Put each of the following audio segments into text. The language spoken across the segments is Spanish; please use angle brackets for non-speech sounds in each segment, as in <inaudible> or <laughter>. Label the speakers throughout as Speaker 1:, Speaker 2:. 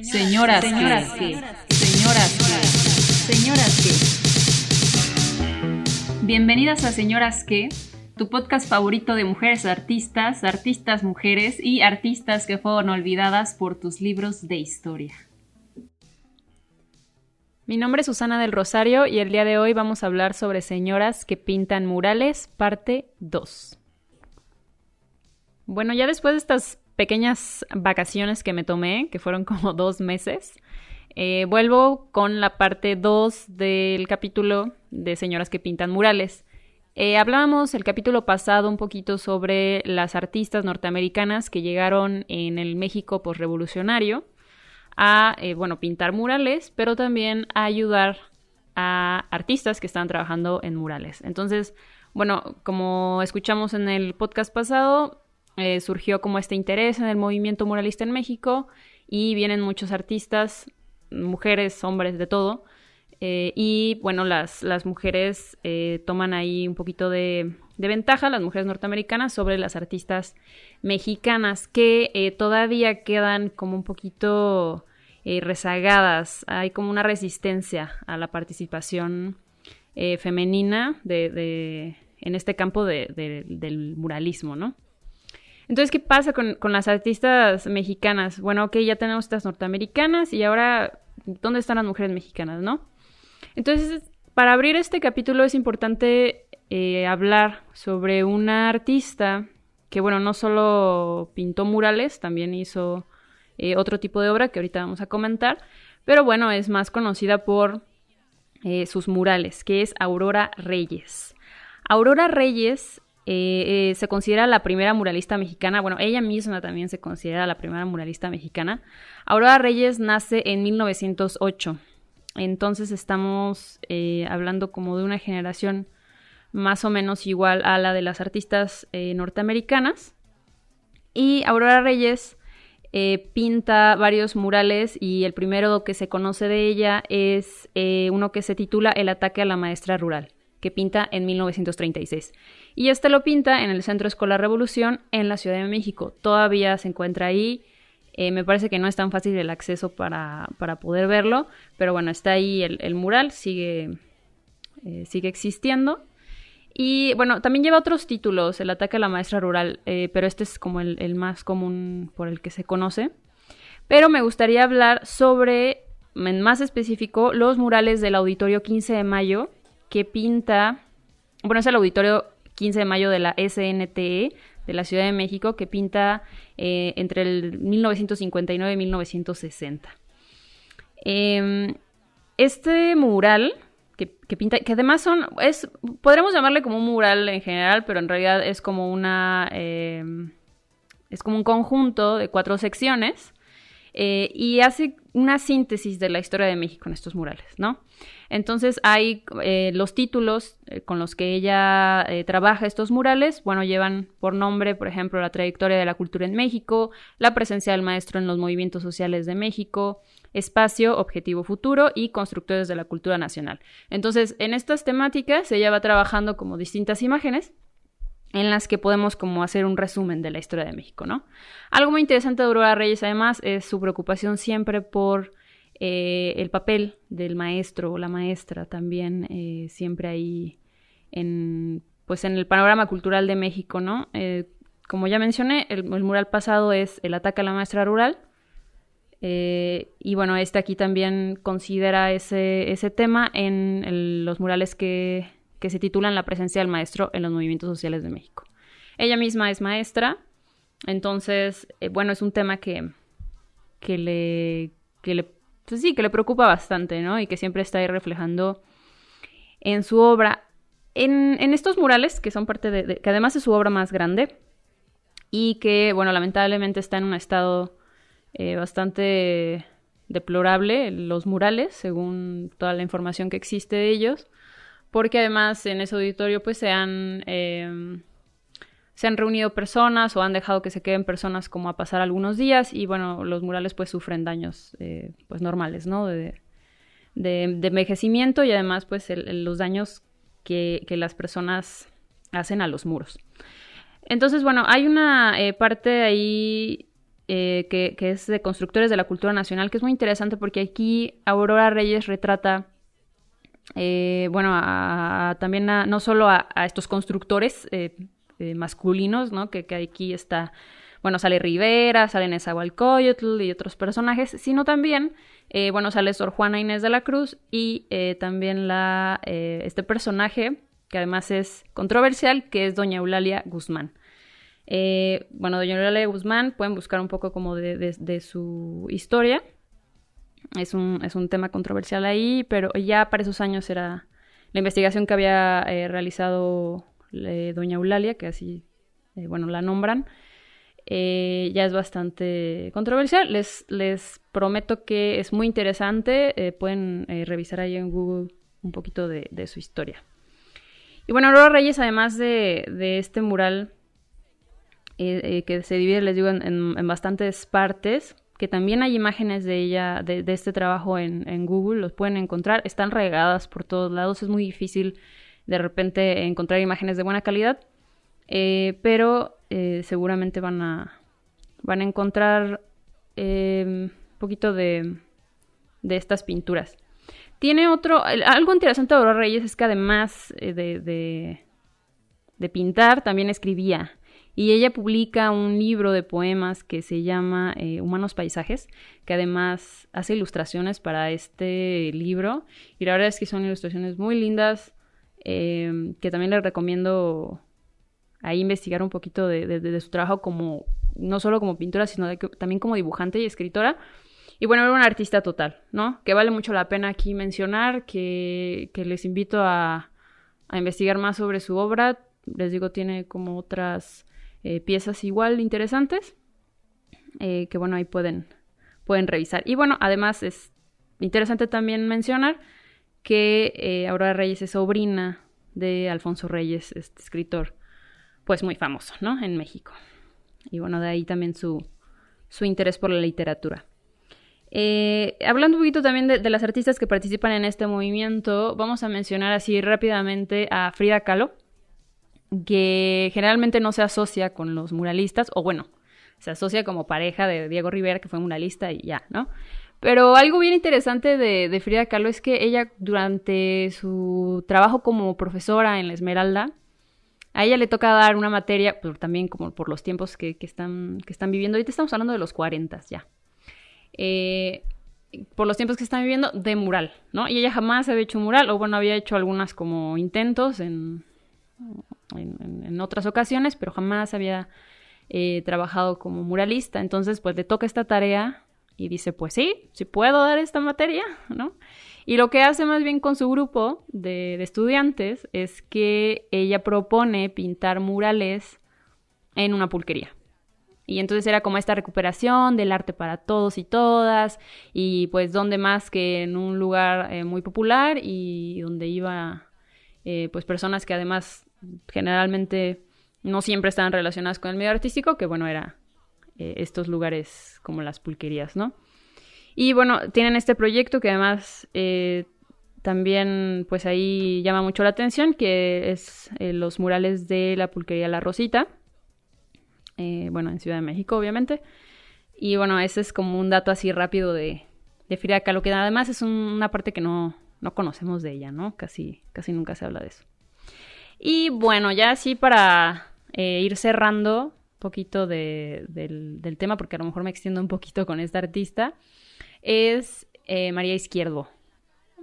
Speaker 1: Señoras, señoras que, señoras que, señoras que. Bienvenidas a Señoras que, tu podcast favorito de mujeres artistas, artistas mujeres y artistas que fueron olvidadas por tus libros de historia. Mi nombre es Susana del Rosario y el día de hoy vamos a hablar sobre señoras que pintan murales, parte 2. Bueno, ya después de estas pequeñas vacaciones que me tomé, que fueron como <laughs> dos meses, eh, vuelvo con la parte 2 del capítulo de Señoras que pintan murales. Eh, hablábamos el capítulo pasado un poquito sobre las artistas norteamericanas que llegaron en el México postrevolucionario a, eh, bueno, pintar murales, pero también a ayudar a artistas que están trabajando en murales. Entonces, bueno, como escuchamos en el podcast pasado, eh, surgió como este interés en el movimiento muralista en México y vienen muchos artistas, mujeres, hombres, de todo. Eh, y bueno, las, las mujeres eh, toman ahí un poquito de, ventaja, las mujeres norteamericanas, sobre las artistas mexicanas, que todavía quedan como un poquito rezagadas. Hay como una resistencia a la participación femenina de, en este campo del muralismo, ¿no? Entonces, ¿qué pasa con, las artistas mexicanas? Bueno, ok, ya tenemos estas norteamericanas y ahora, ¿dónde están las mujeres mexicanas, no? Entonces, para abrir este capítulo es importante eh, hablar sobre una artista que, bueno, no solo pintó murales, también hizo eh, otro tipo de obra que ahorita vamos a comentar, pero bueno, es más conocida por eh, sus murales, que es Aurora Reyes. Aurora Reyes eh, eh, se considera la primera muralista mexicana, bueno, ella misma también se considera la primera muralista mexicana. Aurora Reyes nace en 1908, entonces estamos eh, hablando como de una generación más o menos igual a la de las artistas norteamericanas. Y Aurora Reyes pinta varios murales y el primero que se conoce de ella es uno que se titula El ataque a la maestra rural que pinta en 1936. Y este lo pinta en el Centro Escolar Revolución en la Ciudad de México. Todavía se encuentra ahí. Eh, me parece que no es tan fácil el acceso para, poder verlo, pero bueno, está ahí el, mural, sigue, eh, sigue existiendo. Y bueno, también lleva otros títulos, El ataque a la maestra rural, eh, pero este es como el, el, más común por el que se conoce. Pero me gustaría hablar sobre, en más específico, los murales del Auditorio 15 de Mayo, que pinta, bueno, es el auditorio 15 de mayo de la SNTE de la Ciudad de México, que pinta eh, entre el 1959 y 1960. Em, este mural que, pinta, que además son, es, podremos llamarle como un mural en general, pero en realidad es como una, em, es como un conjunto de cuatro secciones eh, y hace una síntesis de la historia de México en estos murales, ¿no? Entonces hay eh, los títulos eh, con los que ella trabaja estos murales, bueno, llevan por nombre, por ejemplo, la trayectoria de la cultura en México, la presencia del maestro en los movimientos sociales de México, espacio, objetivo futuro y constructores de la cultura nacional. Entonces, en estas temáticas ella va trabajando como distintas imágenes en las que podemos como hacer un resumen de la historia de México, ¿no? Algo muy interesante de Aurora Reyes, además, es su preocupación siempre por eh, el papel del maestro o la maestra también, eh, siempre ahí en, pues en el panorama cultural de México, ¿no? Eh, como ya mencioné, el, mural pasado es El ataque a la maestra rural, y bueno, este aquí también considera ese, ese tema en los murales que que se titulan La presencia del maestro en los movimientos sociales de México. Ella misma es maestra, entonces, bueno, es un tema que, que le, que le, pues sí, que le preocupa bastante, ¿no? Y que siempre está ahí reflejando en su obra. En, estos murales, que son parte de, que además es su obra más grande, y que, bueno, lamentablemente está en un estado eh, bastante deplorable, los murales, según toda la información que existe de ellos porque además en ese auditorio pues se han, em, se han reunido personas o han dejado que se queden personas como a pasar algunos días y bueno, los murales pues sufren daños eh, pues normales, ¿no? De, de, envejecimiento y además pues los daños que, que, las personas hacen a los muros. Entonces, bueno, hay una eh, parte ahí eh, que, es de Constructores de la Cultura Nacional, que es muy interesante porque aquí Aurora Reyes retrata, bueno, también no solo a, estos constructores masculinos, ¿no? Que, aquí está, bueno, sale Rivera, sale Nezahualcóyotl y otros personajes, sino también, bueno, sale Sor Juana Inés de la Cruz y también la, este personaje que además es controversial, que es Doña Eulalia Guzmán. Eh, bueno, Doña Eulalia Guzmán, pueden buscar un poco como de, su historia. Es un, es un, tema controversial ahí, pero ya para esos años era la investigación que había eh, realizado eh, Doña Eulalia, que así, bueno, la nombran. ya es bastante controversial. Les, les prometo que es muy interesante. pueden revisar ahí en Google un poquito de, su historia. Y bueno, Aurora Reyes, además de, de este mural eh, eh, que se divide, les digo, en, bastantes partes, que también hay imágenes de ella, de, este trabajo en, Google, los pueden encontrar, están regadas por todos lados, es muy difícil de repente encontrar imágenes de buena calidad, eh, pero seguramente van a, van a encontrar un poquito de, de estas pinturas. Tiene otro, algo interesante de Aurora Reyes es que además de, de pintar, también escribía. Y ella publica un libro de poemas que se llama eh, Humanos Paisajes, que además hace ilustraciones para este libro. Y la verdad es que son ilustraciones muy lindas, em, que también les recomiendo ahí investigar un poquito de, su trabajo como, no solo como pintora, sino también como dibujante y escritora. Y bueno, era una artista total, ¿no? Que vale mucho la pena aquí mencionar, que, que les invito a, a investigar más sobre su obra. Les digo, tiene como otras eh, piezas igual interesantes eh, que bueno ahí pueden pueden revisar y bueno además es interesante también mencionar que eh, Aurora Reyes es sobrina de Alfonso Reyes este escritor pues muy famoso no en México. Y bueno de ahí también su su interés por la literatura. Hablando un poquito también de, de, las artistas que participan en este movimiento, vamos a mencionar así rápidamente a Frida Kahlo, que generalmente no se asocia con los muralistas, o bueno, se asocia como pareja de Diego Rivera, que fue muralista y ya, ¿no? Pero algo bien interesante de, Frida Kahlo es que ella, durante su trabajo como profesora en la Esmeralda, a ella le toca dar una materia, pero también como por los tiempos que, están, que están viviendo. Ahorita estamos hablando de los 40 ya. Eh, por los tiempos que están viviendo, de mural, ¿no? Y ella jamás había hecho un mural, o bueno, había hecho algunas como intentos en, en, otras ocasiones, pero jamás había eh, trabajado como muralista. Entonces, pues le toca esta tarea y dice, pues sí, sí puedo dar esta materia, ¿no? Y lo que hace más bien con su grupo de, estudiantes es que ella propone pintar murales en una pulquería. Y entonces era como esta recuperación del arte para todos y todas, y pues donde más que en un lugar eh, muy popular y donde iba eh, pues personas que además generalmente no siempre estaban relacionadas con el medio artístico, que bueno, era eh, estos lugares como las pulquerías, ¿no? Y bueno, tienen este proyecto que además eh, también pues ahí llama mucho la atención, que es los murales de la pulquería La Rosita, bueno, en Ciudad de México, obviamente. Y bueno, ese es como un dato así rápido de, de Frida Kahlo, que además es una parte que no, no conocemos de ella, ¿no? Casi, casi nunca se habla de eso. Y bueno, ya así para eh, ir cerrando poquito del, tema, porque a lo mejor me extiendo un poquito con esta artista, es eh, María Izquierdo.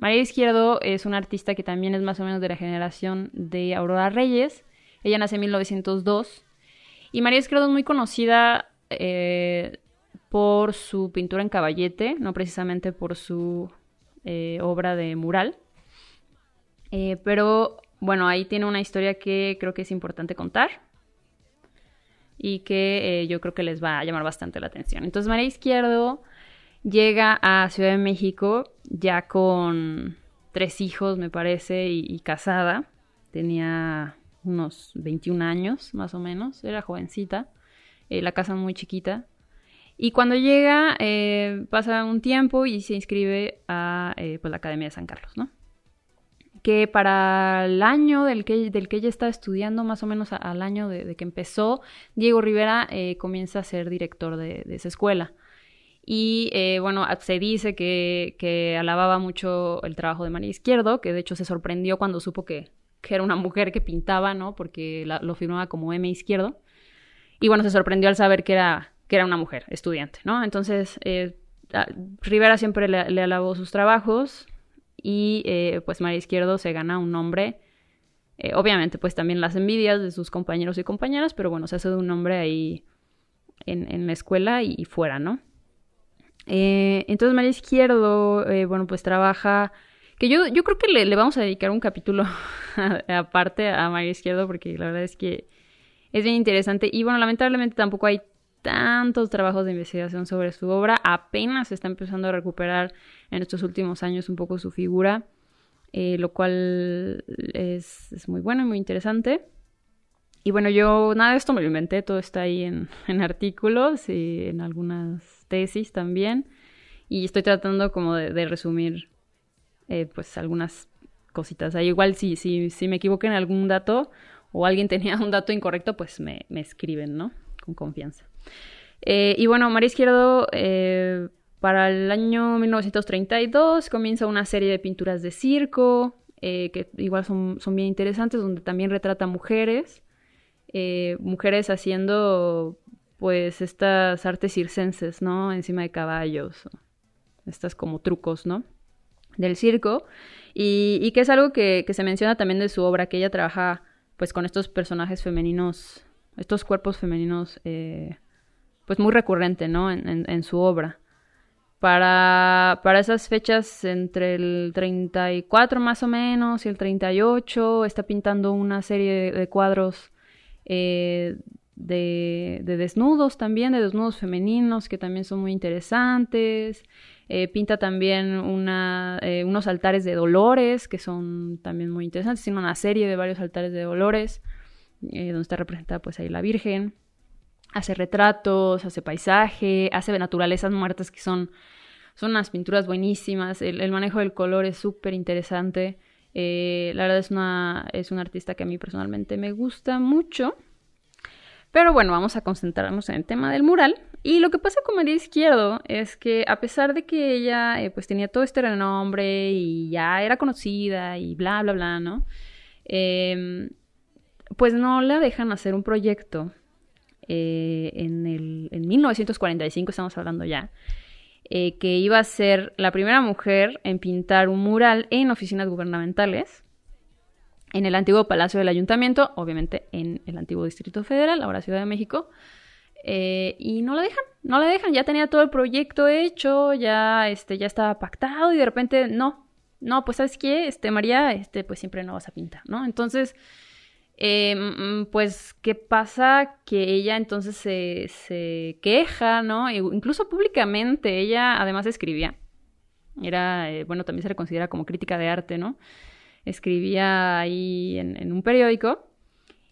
Speaker 1: María Izquierdo es una artista que también es más o menos de la generación de Aurora Reyes. Ella nace en 1902. Y María Izquierdo es muy conocida eh, por su pintura en caballete, no precisamente por su eh, obra de mural. Pero bueno, ahí tiene una historia que creo que es importante contar y que eh, yo creo que les va a llamar bastante la atención. Entonces María Izquierdo llega a Ciudad de México ya con tres hijos, me parece, y, casada. Tenía unos 21 años, más o menos, era jovencita. la casa muy chiquita. Y cuando llega, eh, pasa un tiempo y se inscribe a eh, pues, la Academia de San Carlos, ¿no? Que para el año del que, del que ella está estudiando, más o menos al año de, que empezó, Diego Rivera eh, comienza a ser director de, esa escuela. Y eh, bueno, se dice que, alababa mucho el trabajo de María Izquierdo, que de hecho se sorprendió cuando supo que, era una mujer que pintaba, ¿no? Porque lo firmaba como M Izquierdo. Y bueno, se sorprendió al saber que era, que era una mujer estudiante, ¿no? Entonces, eh, Rivera siempre le alabó sus trabajos, y eh, pues María Izquierdo se gana un nombre, eh, obviamente pues también las envidias de sus compañeros y compañeras, pero bueno, se hace de un nombre ahí en, la escuela y, fuera, ¿no? Eh, entonces María Izquierdo, bueno, pues trabaja, que yo, yo creo que le, le vamos a dedicar un capítulo <laughs> aparte a María Izquierdo porque la verdad es que es bien interesante y bueno, lamentablemente tampoco hay tantos trabajos de investigación sobre su obra, apenas está empezando a recuperar en estos últimos años un poco su figura, eh, lo cual es, muy bueno y muy interesante. Y bueno, yo nada de esto me lo inventé, todo está ahí en, artículos y en algunas tesis también. Y estoy tratando como de, resumir eh, pues algunas cositas. Ahí igual si, si, si me equivoqué en algún dato o alguien <laughs> tenía un dato incorrecto, pues me, me escriben, ¿no? Con confianza. Eh, y bueno, María Izquierdo eh, para el año 1932 comienza una serie de pinturas de circo, eh, que igual son, son, bien interesantes, donde también retrata mujeres, mujeres haciendo pues estas artes circenses, ¿no? Encima de caballos, estas como trucos, ¿no? Del circo, y, que es algo que, que, se menciona también de su obra, que ella trabaja pues con estos personajes femeninos, estos cuerpos femeninos pues muy recurrente, ¿no? En, su obra. Para, para, esas fechas, entre el 34 más o menos y el 38, está pintando una serie de, cuadros eh, de, desnudos también, de desnudos femeninos, que también son muy interesantes. Eh, pinta también una, eh, unos altares de dolores, que son también muy interesantes. Tiene una serie de varios altares de dolores, donde está representada pues ahí la Virgen hace retratos, hace paisaje, hace naturalezas muertas que son, son unas pinturas buenísimas. El, manejo del color es súper interesante. Eh, la verdad es una, es una artista que a mí personalmente me gusta mucho. Pero bueno, vamos a concentrarnos en el tema del mural. Y lo que pasa con María Izquierdo es que a pesar de que ella eh, pues tenía todo este renombre y ya era conocida y bla, bla, bla, ¿no? Em, pues no la dejan hacer un proyecto eh, en, el, en 1945, estamos hablando ya, eh, que iba a ser la primera mujer en pintar un mural en oficinas gubernamentales en el antiguo Palacio del Ayuntamiento, obviamente en el antiguo Distrito Federal, ahora Ciudad de México, eh, y no la dejan, no la dejan, ya tenía todo el proyecto hecho, ya, este, ya estaba pactado y de repente no, no, pues sabes qué, este, María, este, pues siempre no vas a pintar, ¿no? Entonces, eh, mm, pues, ¿qué pasa? Que ella entonces se, queja, ¿no? Incluso públicamente, ella además escribía. Era, eh, bueno, también se le considera como crítica de arte, ¿no? Escribía ahí en, un periódico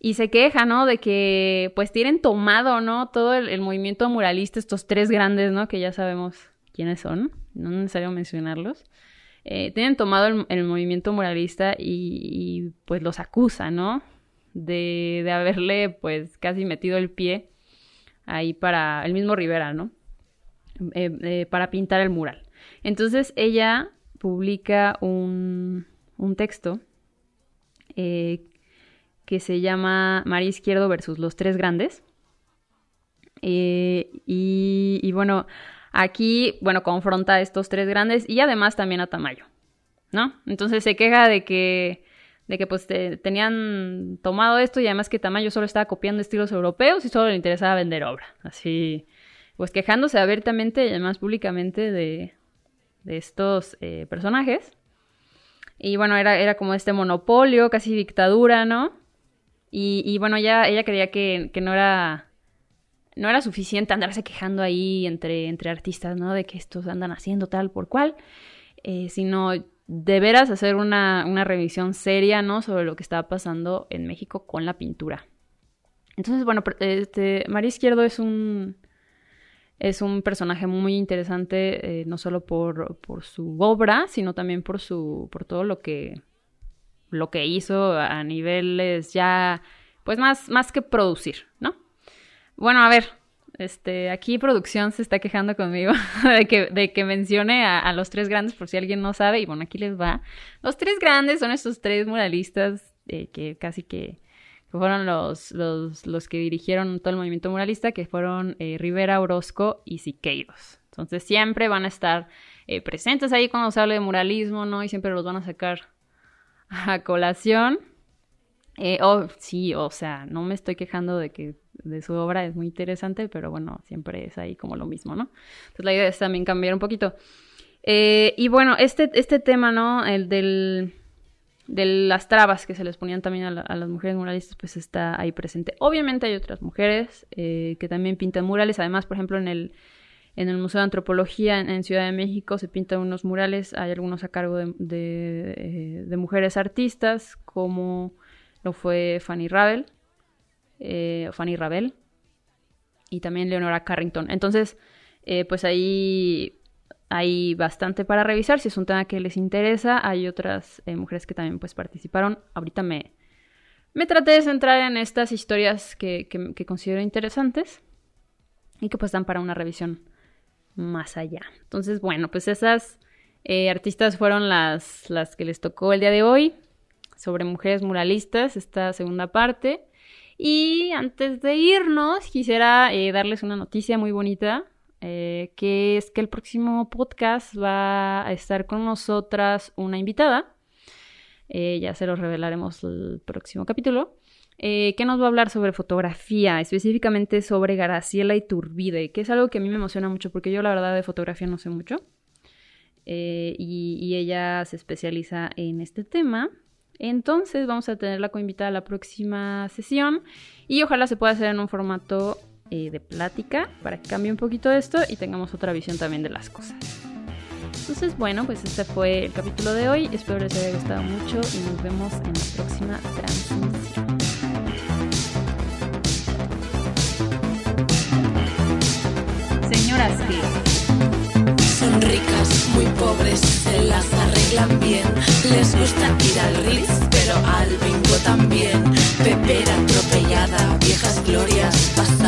Speaker 1: y se queja, ¿no? De que pues tienen tomado, ¿no? Todo el, movimiento muralista, estos tres grandes, ¿no? Que ya sabemos quiénes son, no es necesario mencionarlos. Eh, tienen tomado el, movimiento muralista y, y, pues los acusa, ¿no? De, haberle pues casi metido el pie ahí para el mismo Rivera, ¿no? Eh, eh, para pintar el mural. Entonces ella publica un, un texto eh, que se llama María Izquierdo versus los tres grandes. y, y, bueno, aquí, bueno, confronta a estos tres grandes y además también a Tamayo, ¿no? Entonces se queja de que de que pues tenían tomado esto y además que Tamayo solo estaba copiando estilos europeos y solo le interesaba vender obra. Así, pues quejándose abiertamente y además públicamente de, de estos eh, personajes. Y bueno, era, era como este monopolio, casi dictadura, ¿no? Y, y bueno, ya ella creía que, que, no era no era suficiente andarse quejando ahí entre, entre artistas, ¿no? De que estos andan haciendo tal por cual, eh, sino de veras hacer una, revisión seria, ¿no? Sobre lo que estaba pasando en México con la pintura. Entonces, bueno, este, María Izquierdo es un, es un personaje muy interesante, eh, no solo por, su obra, sino también por, su, por todo lo que, lo que hizo a niveles ya, pues más, más que producir, ¿no? Bueno, a ver, este, aquí producción se está quejando conmigo <laughs> de que, de que mencione a, los tres grandes, por si alguien no sabe, y bueno, aquí les va. Los tres grandes son estos tres muralistas eh, que casi que, fueron los, los, los, que dirigieron todo el movimiento muralista, que fueron eh, Rivera, Orozco y Siqueiros. Entonces siempre van a estar eh, presentes ahí cuando se hable de muralismo, ¿no? Y siempre los van a sacar a colación. Oh, sí, o sea, no me estoy quejando de que de su obra es muy interesante, pero bueno, siempre es ahí como lo mismo, ¿no? Entonces la idea es también cambiar un poquito. Eh, y bueno, este, este tema, ¿no? El del, de las trabas que se les ponían también a, las mujeres muralistas, pues está ahí presente. Obviamente hay otras mujeres eh, que también pintan murales, además, por ejemplo, en el, en el Museo de Antropología en, Ciudad de México se pintan unos murales, hay algunos a cargo de, de, eh, de mujeres artistas, como lo fue Fanny Ravel, eh, Fanny Ravel y también Leonora Carrington. Entonces, eh, pues ahí hay bastante para revisar. Si es un tema que les interesa, hay otras eh, mujeres que también pues participaron. Ahorita me, me traté de centrar en estas historias que, que, considero interesantes y que pues dan para una revisión más allá. Entonces, bueno, pues esas artistas fueron las, las que les tocó el día de hoy sobre mujeres muralistas, esta segunda parte. Y antes de irnos, quisiera eh, darles una noticia muy bonita, eh, que es que el próximo podcast va a estar con nosotras una invitada. Eh, ya se los revelaremos el próximo capítulo. que nos va a hablar sobre fotografía, específicamente sobre Graciela Iturbide, que es algo que a mí me emociona mucho porque yo la verdad de fotografía no sé mucho. y, ella se especializa en este tema. Entonces vamos a tenerla coinvitada a la próxima sesión y ojalá se pueda hacer en un formato eh, de plática para que cambie un poquito esto y tengamos otra visión también de las cosas. Entonces, bueno, pues este fue el capítulo de hoy. Espero les haya gustado mucho y nos vemos en la próxima transmisión.
Speaker 2: Señoras que son ricas, muy pobres, se las arreglan bien. Les gusta ir al también, pepera atropellada, viejas glorias, pasadas.